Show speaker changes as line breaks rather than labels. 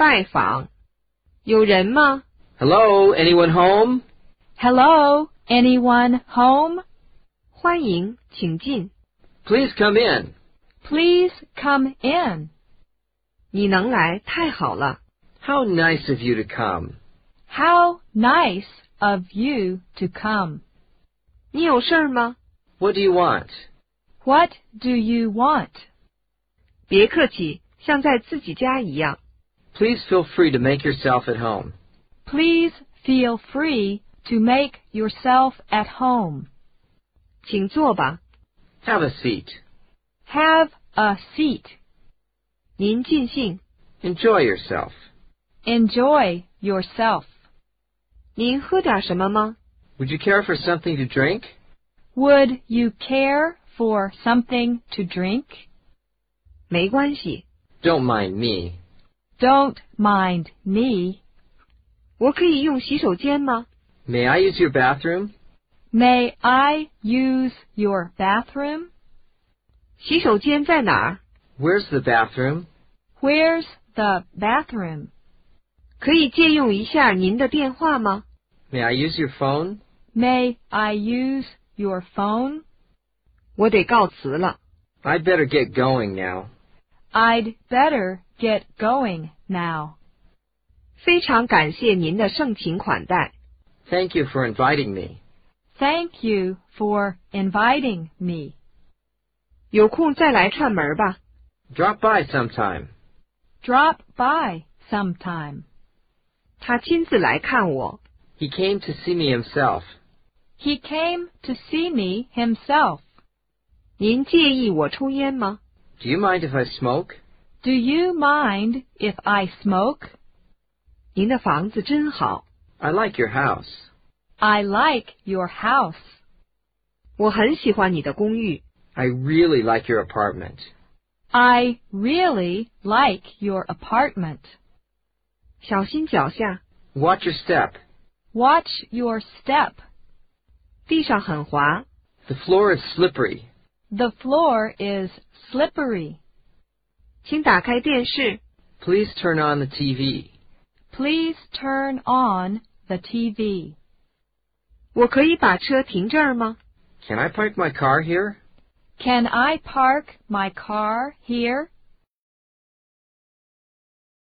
拜访。有人吗？
Hello, anyone home?
Hello, anyone home?
欢迎，请进。
Please come in.
Please come in.
你能来，太好了。
How nice of you to come.
How nice of you to come.
你有事儿吗？
What do you want?
What do you want?
别客气，像在自己家一样。
Please feel free to make yourself at home.
Please feel free to make yourself at home.
请坐吧。
Have a seat.
Have a seat.
您尽兴。
Enjoy yourself.
Enjoy yourself.
您喝点什么吗？
Would you care for something to drink?
Would you care for something to drink?
没关系，
Don't mind me.
Don't mind me.
我可以用洗手间吗？
May I use your bathroom?
May I use your bathroom?
洗手间在哪儿？
Where's the bathroom?
Where's the bathroom?
可以借用一下您的电话吗？
May I use your phone?
May I use your phone?
我得告辞了。
I'd better get going now.
I'd better get going now.
非常感谢您的盛情款待。
Thank you for inviting me.
Thank you for inviting me.
有空再来串门吧。
Drop by sometime.
Drop by sometime.
他亲自来看我。
He came to see me himself.
He came to see me himself.
您介意我抽烟吗？
Do you mind if I smoke?
Do you mind if I smoke?
您的房子真好，
I like your house.
I like your house.
我很喜欢你的公寓。
I really like your apartment.
I really like your apartment.
小心脚下，
Watch your step.
Watch your step.
地上很滑。
The floor is slippery.
The floor is slippery.
请打开电视。
Please turn on the TV.
Please turn on the TV.
我可以把车停这儿吗？
Can I park my car here?
Can I park my car here?